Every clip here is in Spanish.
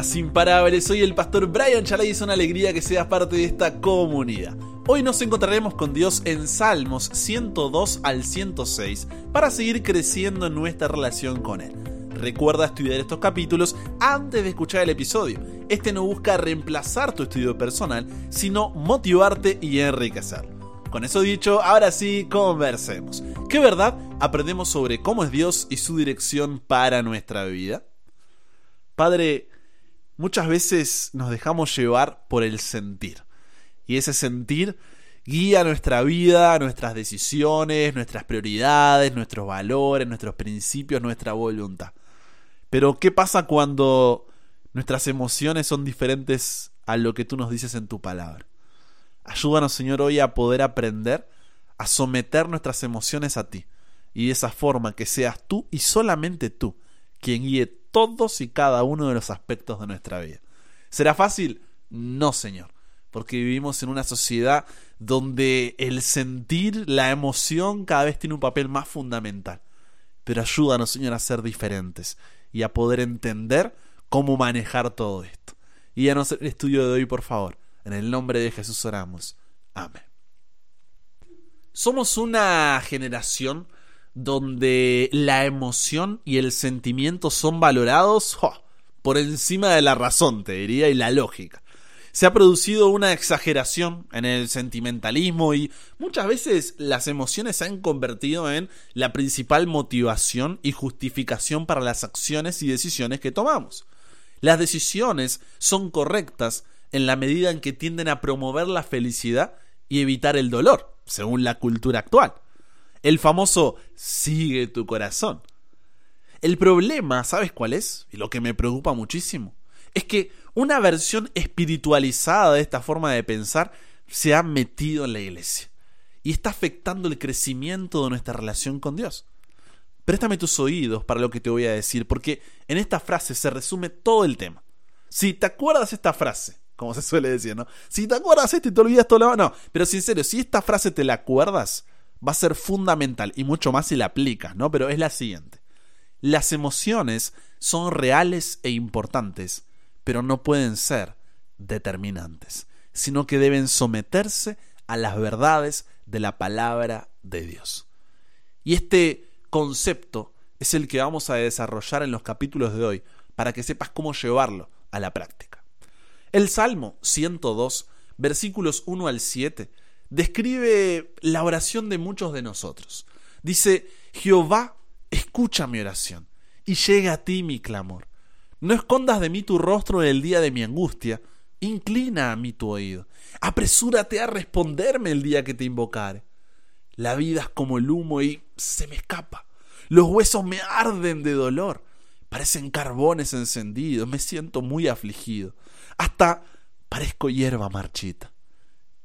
buenas imparables, soy el pastor Brian Chalai y es una alegría que seas parte de esta comunidad. Hoy nos encontraremos con Dios en Salmos 102 al 106 para seguir creciendo en nuestra relación con Él. Recuerda estudiar estos capítulos antes de escuchar el episodio. Este no busca reemplazar tu estudio personal, sino motivarte y enriquecerlo. Con eso dicho, ahora sí, conversemos. ¿Qué verdad aprendemos sobre cómo es Dios y su dirección para nuestra vida? Padre, muchas veces nos dejamos llevar por el sentir. Y ese sentir guía nuestra vida, nuestras decisiones, nuestras prioridades, nuestros valores, nuestros principios, nuestra voluntad. Pero ¿qué pasa cuando nuestras emociones son diferentes a lo que tú nos dices en tu palabra? Ayúdanos, Señor, hoy a poder aprender a someter nuestras emociones a ti. Y de esa forma que seas tú y solamente tú quien guíe todos y cada uno de los aspectos de nuestra vida. ¿Será fácil? No, Señor, porque vivimos en una sociedad donde el sentir, la emoción cada vez tiene un papel más fundamental. Pero ayúdanos, Señor, a ser diferentes y a poder entender cómo manejar todo esto. Y a el estudio de hoy, por favor. En el nombre de Jesús oramos. Amén. Somos una generación donde la emoción y el sentimiento son valorados por encima de la razón, te diría, y la lógica. Se ha producido una exageración en el sentimentalismo y muchas veces las emociones se han convertido en la principal motivación y justificación para las acciones y decisiones que tomamos. Las decisiones son correctas en la medida en que tienden a promover la felicidad y evitar el dolor, según la cultura actual. El famoso sigue tu corazón. El problema, ¿sabes cuál es? Y lo que me preocupa muchísimo, es que una versión espiritualizada de esta forma de pensar se ha metido en la iglesia y está afectando el crecimiento de nuestra relación con Dios. Préstame tus oídos para lo que te voy a decir, porque en esta frase se resume todo el tema. Si te acuerdas esta frase, como se suele decir, ¿no? Si te acuerdas esto y te olvidas todo lo no, pero serio, si esta frase te la acuerdas, va a ser fundamental y mucho más si la aplicas, ¿no? Pero es la siguiente. Las emociones son reales e importantes, pero no pueden ser determinantes, sino que deben someterse a las verdades de la palabra de Dios. Y este concepto es el que vamos a desarrollar en los capítulos de hoy para que sepas cómo llevarlo a la práctica. El Salmo 102, versículos 1 al 7, describe la oración de muchos de nosotros. Dice, Jehová, escucha mi oración y llega a ti mi clamor. No escondas de mí tu rostro en el día de mi angustia, inclina a mí tu oído. Apresúrate a responderme el día que te invocare. La vida es como el humo y se me escapa. Los huesos me arden de dolor. Parecen carbones encendidos. Me siento muy afligido. Hasta parezco hierba marchita.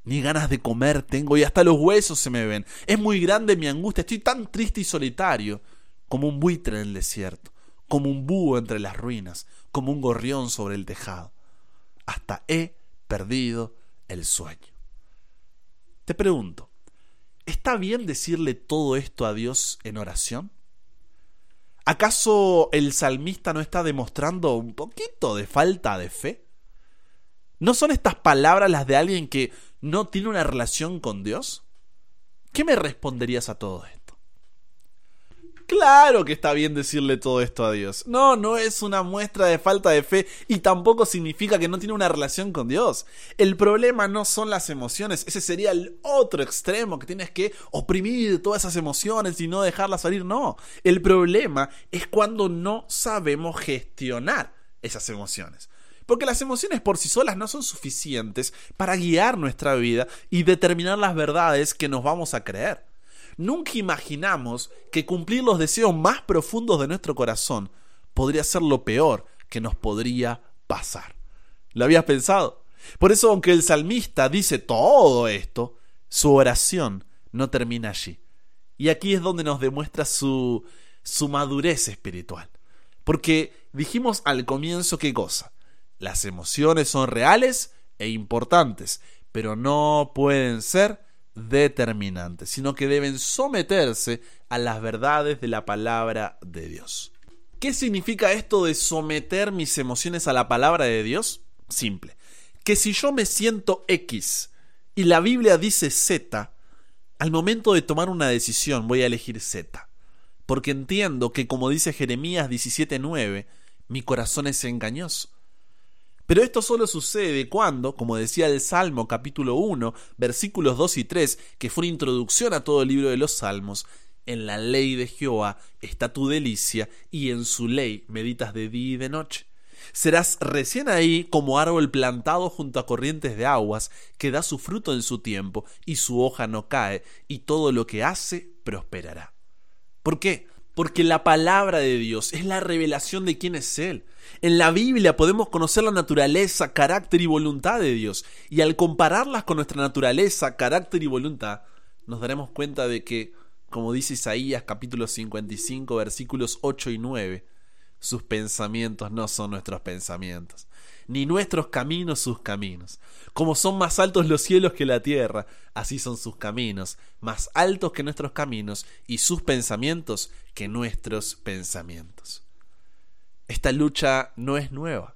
Ni ganas de comer tengo y hasta los huesos se me ven. Es muy grande mi angustia. Estoy tan triste y solitario como un buitre en el desierto, como un búho entre las ruinas, como un gorrión sobre el tejado. Hasta he perdido el sueño. Te pregunto, ¿está bien decirle todo esto a Dios en oración? ¿Acaso el salmista no está demostrando un poquito de falta de fe? ¿No son estas palabras las de alguien que no tiene una relación con Dios? ¿Qué me responderías a todo esto? Claro que está bien decirle todo esto a Dios. No, no es una muestra de falta de fe y tampoco significa que no tiene una relación con Dios. El problema no son las emociones, ese sería el otro extremo que tienes que oprimir todas esas emociones y no dejarlas salir. No, el problema es cuando no sabemos gestionar esas emociones. Porque las emociones por sí solas no son suficientes para guiar nuestra vida y determinar las verdades que nos vamos a creer. Nunca imaginamos que cumplir los deseos más profundos de nuestro corazón podría ser lo peor que nos podría pasar. ¿Lo habías pensado? Por eso, aunque el salmista dice todo esto, su oración no termina allí. Y aquí es donde nos demuestra su, su madurez espiritual. Porque dijimos al comienzo qué cosa. Las emociones son reales e importantes, pero no pueden ser determinantes, sino que deben someterse a las verdades de la palabra de Dios. ¿Qué significa esto de someter mis emociones a la palabra de Dios? Simple. Que si yo me siento X y la Biblia dice Z, al momento de tomar una decisión voy a elegir Z. Porque entiendo que como dice Jeremías 17:9, mi corazón es engañoso. Pero esto solo sucede cuando, como decía el Salmo capítulo 1, versículos 2 y 3, que fue una introducción a todo el libro de los Salmos, en la ley de Jehová está tu delicia, y en su ley meditas de día y de noche. Serás recién ahí como árbol plantado junto a corrientes de aguas, que da su fruto en su tiempo, y su hoja no cae, y todo lo que hace prosperará. ¿Por qué? Porque la palabra de Dios es la revelación de quién es Él. En la Biblia podemos conocer la naturaleza, carácter y voluntad de Dios, y al compararlas con nuestra naturaleza, carácter y voluntad, nos daremos cuenta de que como dice Isaías capítulo 55 versículos 8 y 9, sus pensamientos no son nuestros pensamientos, ni nuestros caminos sus caminos. Como son más altos los cielos que la tierra, así son sus caminos, más altos que nuestros caminos, y sus pensamientos que nuestros pensamientos. Esta lucha no es nueva.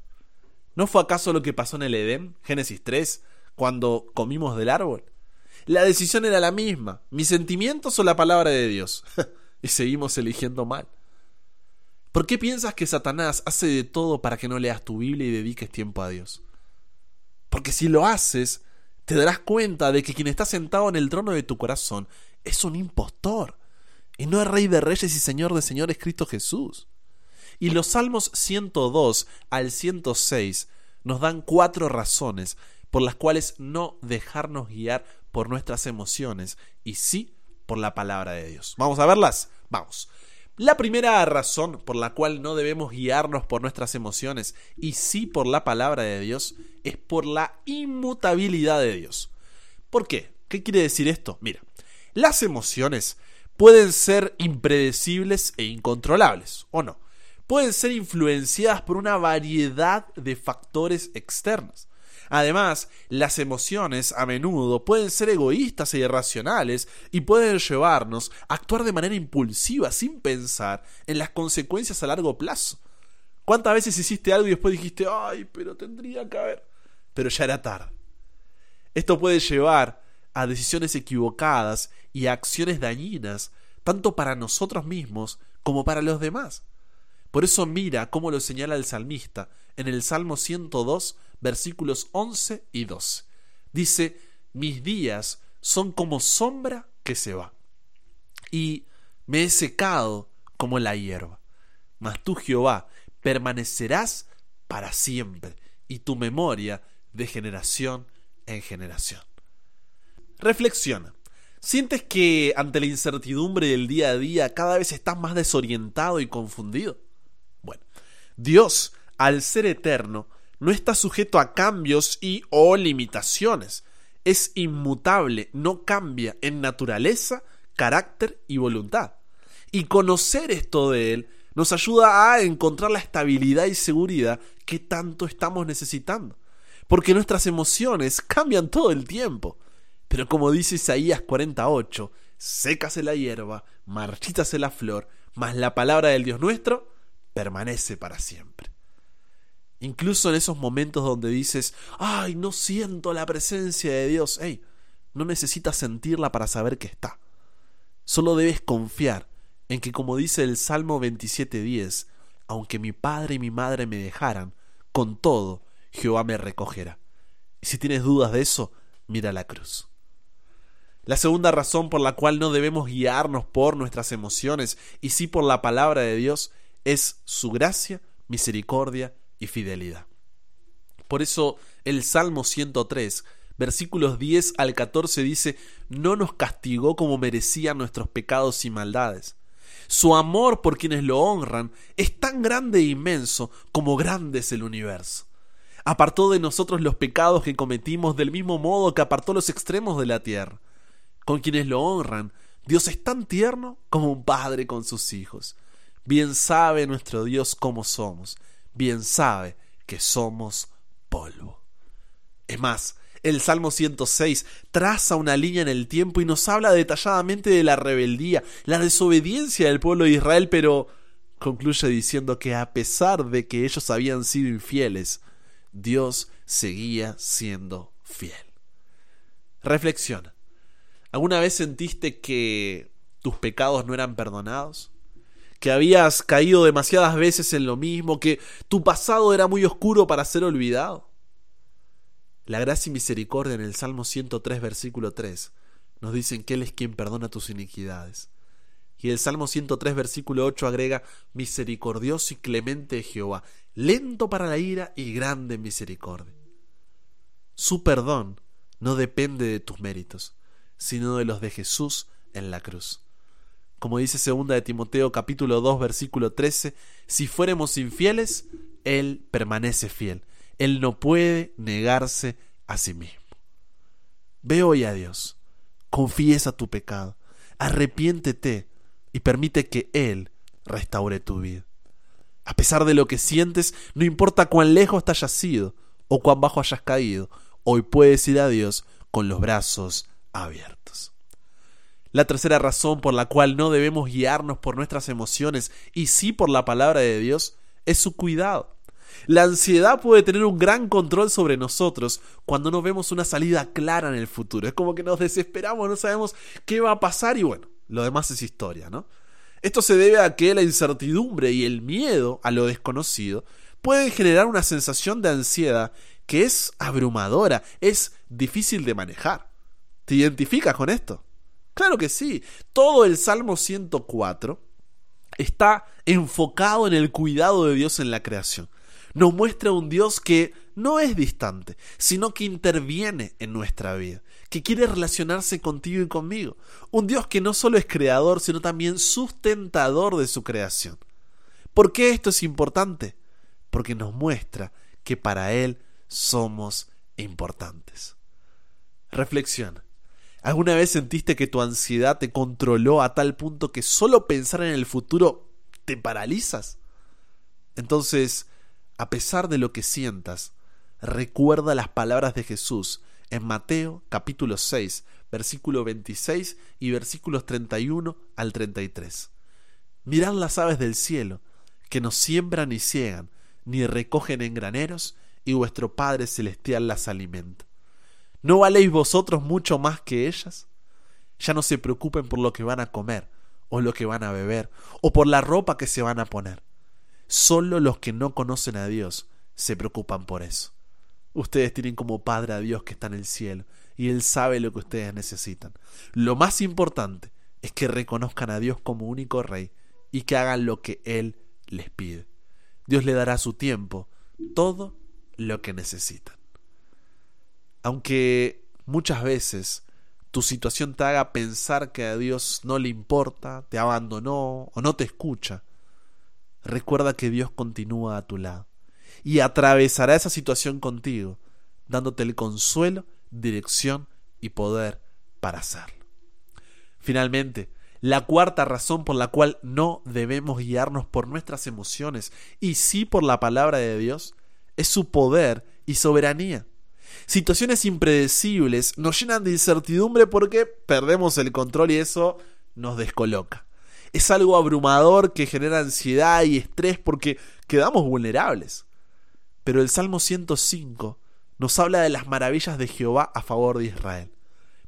¿No fue acaso lo que pasó en el Edén, Génesis 3, cuando comimos del árbol? La decisión era la misma, mis sentimientos o la palabra de Dios. y seguimos eligiendo mal. ¿Por qué piensas que Satanás hace de todo para que no leas tu Biblia y dediques tiempo a Dios? Porque si lo haces, te darás cuenta de que quien está sentado en el trono de tu corazón es un impostor, y no es Rey de Reyes y Señor de Señores Cristo Jesús. Y los Salmos 102 al 106 nos dan cuatro razones por las cuales no dejarnos guiar por nuestras emociones y sí por la palabra de Dios. ¿Vamos a verlas? Vamos. La primera razón por la cual no debemos guiarnos por nuestras emociones y sí por la palabra de Dios es por la inmutabilidad de Dios. ¿Por qué? ¿Qué quiere decir esto? Mira, las emociones pueden ser impredecibles e incontrolables, ¿o no? Pueden ser influenciadas por una variedad de factores externos. Además, las emociones a menudo pueden ser egoístas e irracionales y pueden llevarnos a actuar de manera impulsiva sin pensar en las consecuencias a largo plazo. ¿Cuántas veces hiciste algo y después dijiste, ay, pero tendría que haber... pero ya era tarde? Esto puede llevar a decisiones equivocadas y a acciones dañinas, tanto para nosotros mismos como para los demás. Por eso mira cómo lo señala el salmista en el Salmo 102, versículos 11 y 12. Dice, mis días son como sombra que se va, y me he secado como la hierba. Mas tú, Jehová, permanecerás para siempre, y tu memoria de generación en generación. Reflexiona. ¿Sientes que ante la incertidumbre del día a día cada vez estás más desorientado y confundido? Bueno, Dios, al ser eterno, no está sujeto a cambios y o limitaciones. Es inmutable, no cambia en naturaleza, carácter y voluntad. Y conocer esto de Él nos ayuda a encontrar la estabilidad y seguridad que tanto estamos necesitando. Porque nuestras emociones cambian todo el tiempo. Pero como dice Isaías 48, sécase la hierba, marchítase la flor, mas la palabra del Dios nuestro permanece para siempre. Incluso en esos momentos donde dices, ay, no siento la presencia de Dios, hey, no necesitas sentirla para saber que está. Solo debes confiar en que, como dice el Salmo 27.10, aunque mi padre y mi madre me dejaran, con todo Jehová me recogerá. Y si tienes dudas de eso, mira la cruz. La segunda razón por la cual no debemos guiarnos por nuestras emociones y sí por la palabra de Dios es su gracia, misericordia y fidelidad. Por eso el Salmo 103, versículos 10 al 14 dice, no nos castigó como merecían nuestros pecados y maldades. Su amor por quienes lo honran es tan grande e inmenso como grande es el universo. Apartó de nosotros los pecados que cometimos del mismo modo que apartó los extremos de la tierra. Con quienes lo honran, Dios es tan tierno como un padre con sus hijos. Bien sabe nuestro Dios cómo somos bien sabe que somos polvo. Es más, el Salmo 106 traza una línea en el tiempo y nos habla detalladamente de la rebeldía, la desobediencia del pueblo de Israel, pero concluye diciendo que a pesar de que ellos habían sido infieles, Dios seguía siendo fiel. Reflexiona. ¿Alguna vez sentiste que tus pecados no eran perdonados? ¿Que habías caído demasiadas veces en lo mismo? ¿Que tu pasado era muy oscuro para ser olvidado? La gracia y misericordia en el Salmo 103, versículo 3, nos dicen que Él es quien perdona tus iniquidades. Y el Salmo 103, versículo 8 agrega, misericordioso y clemente Jehová, lento para la ira y grande misericordia. Su perdón no depende de tus méritos, sino de los de Jesús en la cruz. Como dice segunda de Timoteo capítulo 2 versículo 13, si fuéramos infieles, Él permanece fiel. Él no puede negarse a sí mismo. Ve hoy a Dios, confiesa tu pecado, arrepiéntete y permite que Él restaure tu vida. A pesar de lo que sientes, no importa cuán lejos te hayas ido o cuán bajo hayas caído, hoy puedes ir a Dios con los brazos abiertos. La tercera razón por la cual no debemos guiarnos por nuestras emociones y sí por la palabra de Dios es su cuidado. La ansiedad puede tener un gran control sobre nosotros cuando no vemos una salida clara en el futuro. Es como que nos desesperamos, no sabemos qué va a pasar y bueno, lo demás es historia, ¿no? Esto se debe a que la incertidumbre y el miedo a lo desconocido pueden generar una sensación de ansiedad que es abrumadora, es difícil de manejar. ¿Te identificas con esto? Claro que sí. Todo el Salmo 104 está enfocado en el cuidado de Dios en la creación. Nos muestra un Dios que no es distante, sino que interviene en nuestra vida, que quiere relacionarse contigo y conmigo. Un Dios que no solo es creador, sino también sustentador de su creación. ¿Por qué esto es importante? Porque nos muestra que para Él somos importantes. Reflexiona. ¿Alguna vez sentiste que tu ansiedad te controló a tal punto que solo pensar en el futuro te paralizas? Entonces, a pesar de lo que sientas, recuerda las palabras de Jesús en Mateo capítulo 6, versículo 26 y versículos 31 al 33. Mirad las aves del cielo, que no siembran ni ciegan, ni recogen en graneros, y vuestro Padre Celestial las alimenta. ¿No valéis vosotros mucho más que ellas? Ya no se preocupen por lo que van a comer, o lo que van a beber, o por la ropa que se van a poner. Solo los que no conocen a Dios se preocupan por eso. Ustedes tienen como Padre a Dios que está en el cielo, y Él sabe lo que ustedes necesitan. Lo más importante es que reconozcan a Dios como único Rey y que hagan lo que Él les pide. Dios le dará su tiempo, todo lo que necesitan. Aunque muchas veces tu situación te haga pensar que a Dios no le importa, te abandonó o no te escucha, recuerda que Dios continúa a tu lado y atravesará esa situación contigo, dándote el consuelo, dirección y poder para hacerlo. Finalmente, la cuarta razón por la cual no debemos guiarnos por nuestras emociones y sí por la palabra de Dios es su poder y soberanía. Situaciones impredecibles nos llenan de incertidumbre porque perdemos el control y eso nos descoloca. Es algo abrumador que genera ansiedad y estrés porque quedamos vulnerables. Pero el Salmo 105 nos habla de las maravillas de Jehová a favor de Israel.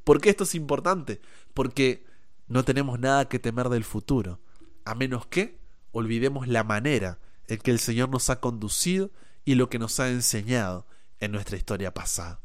¿Por qué esto es importante? Porque no tenemos nada que temer del futuro, a menos que olvidemos la manera en que el Señor nos ha conducido y lo que nos ha enseñado en nuestra historia pasada.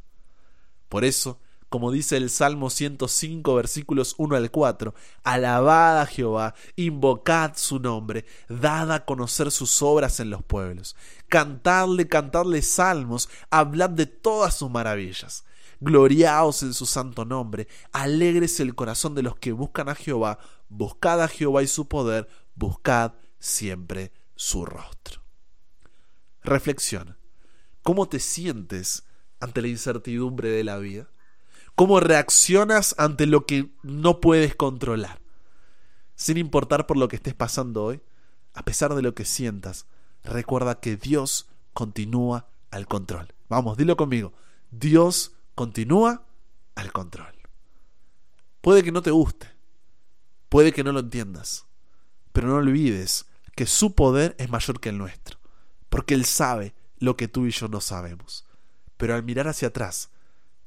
Por eso, como dice el Salmo 105 versículos 1 al 4, alabad a Jehová, invocad su nombre, dad a conocer sus obras en los pueblos, cantadle, cantadle salmos, hablad de todas sus maravillas, gloriaos en su santo nombre, alegres el corazón de los que buscan a Jehová, buscad a Jehová y su poder, buscad siempre su rostro. Reflexiona. ¿Cómo te sientes ante la incertidumbre de la vida? ¿Cómo reaccionas ante lo que no puedes controlar? Sin importar por lo que estés pasando hoy, a pesar de lo que sientas, recuerda que Dios continúa al control. Vamos, dilo conmigo. Dios continúa al control. Puede que no te guste, puede que no lo entiendas, pero no olvides que su poder es mayor que el nuestro, porque Él sabe lo que tú y yo no sabemos. Pero al mirar hacia atrás,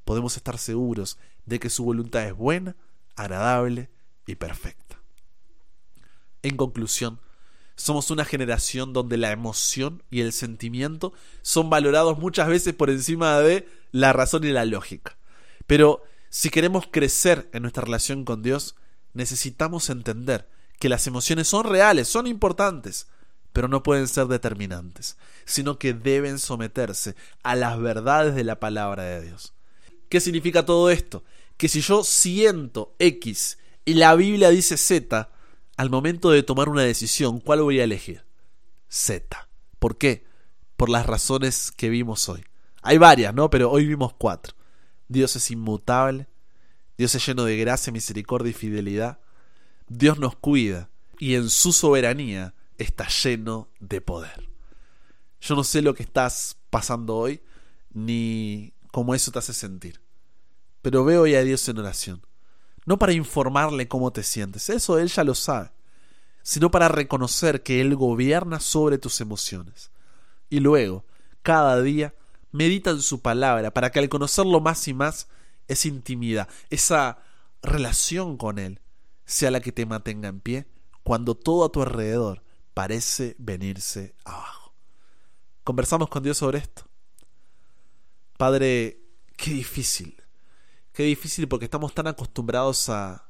podemos estar seguros de que su voluntad es buena, agradable y perfecta. En conclusión, somos una generación donde la emoción y el sentimiento son valorados muchas veces por encima de la razón y la lógica. Pero si queremos crecer en nuestra relación con Dios, necesitamos entender que las emociones son reales, son importantes, pero no pueden ser determinantes, sino que deben someterse a las verdades de la palabra de Dios. ¿Qué significa todo esto? Que si yo siento X y la Biblia dice Z, al momento de tomar una decisión, ¿cuál voy a elegir? Z. ¿Por qué? Por las razones que vimos hoy. Hay varias, ¿no? Pero hoy vimos cuatro. Dios es inmutable, Dios es lleno de gracia, misericordia y fidelidad. Dios nos cuida y en su soberanía está lleno de poder. Yo no sé lo que estás pasando hoy, ni cómo eso te hace sentir, pero veo hoy a Dios en oración no para informarle cómo te sientes, eso él ya lo sabe, sino para reconocer que él gobierna sobre tus emociones. Y luego, cada día, medita en su palabra para que al conocerlo más y más, esa intimidad, esa relación con él, sea la que te mantenga en pie cuando todo a tu alrededor parece venirse abajo. Conversamos con Dios sobre esto. Padre, qué difícil Qué difícil porque estamos tan acostumbrados a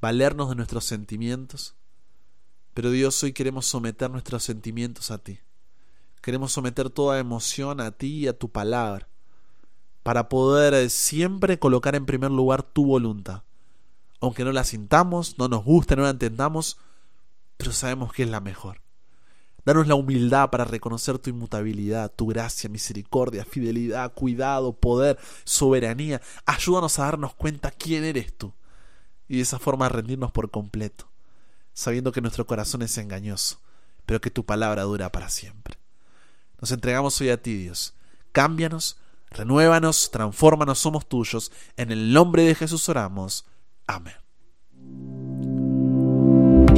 valernos de nuestros sentimientos. Pero Dios, hoy queremos someter nuestros sentimientos a ti. Queremos someter toda emoción a ti y a tu palabra. Para poder siempre colocar en primer lugar tu voluntad. Aunque no la sintamos, no nos guste, no la entendamos, pero sabemos que es la mejor. Danos la humildad para reconocer tu inmutabilidad, tu gracia, misericordia, fidelidad, cuidado, poder, soberanía. Ayúdanos a darnos cuenta quién eres tú y de esa forma rendirnos por completo, sabiendo que nuestro corazón es engañoso, pero que tu palabra dura para siempre. Nos entregamos hoy a ti, Dios. Cámbianos, renuévanos, transfórmanos, somos tuyos. En el nombre de Jesús oramos. Amén.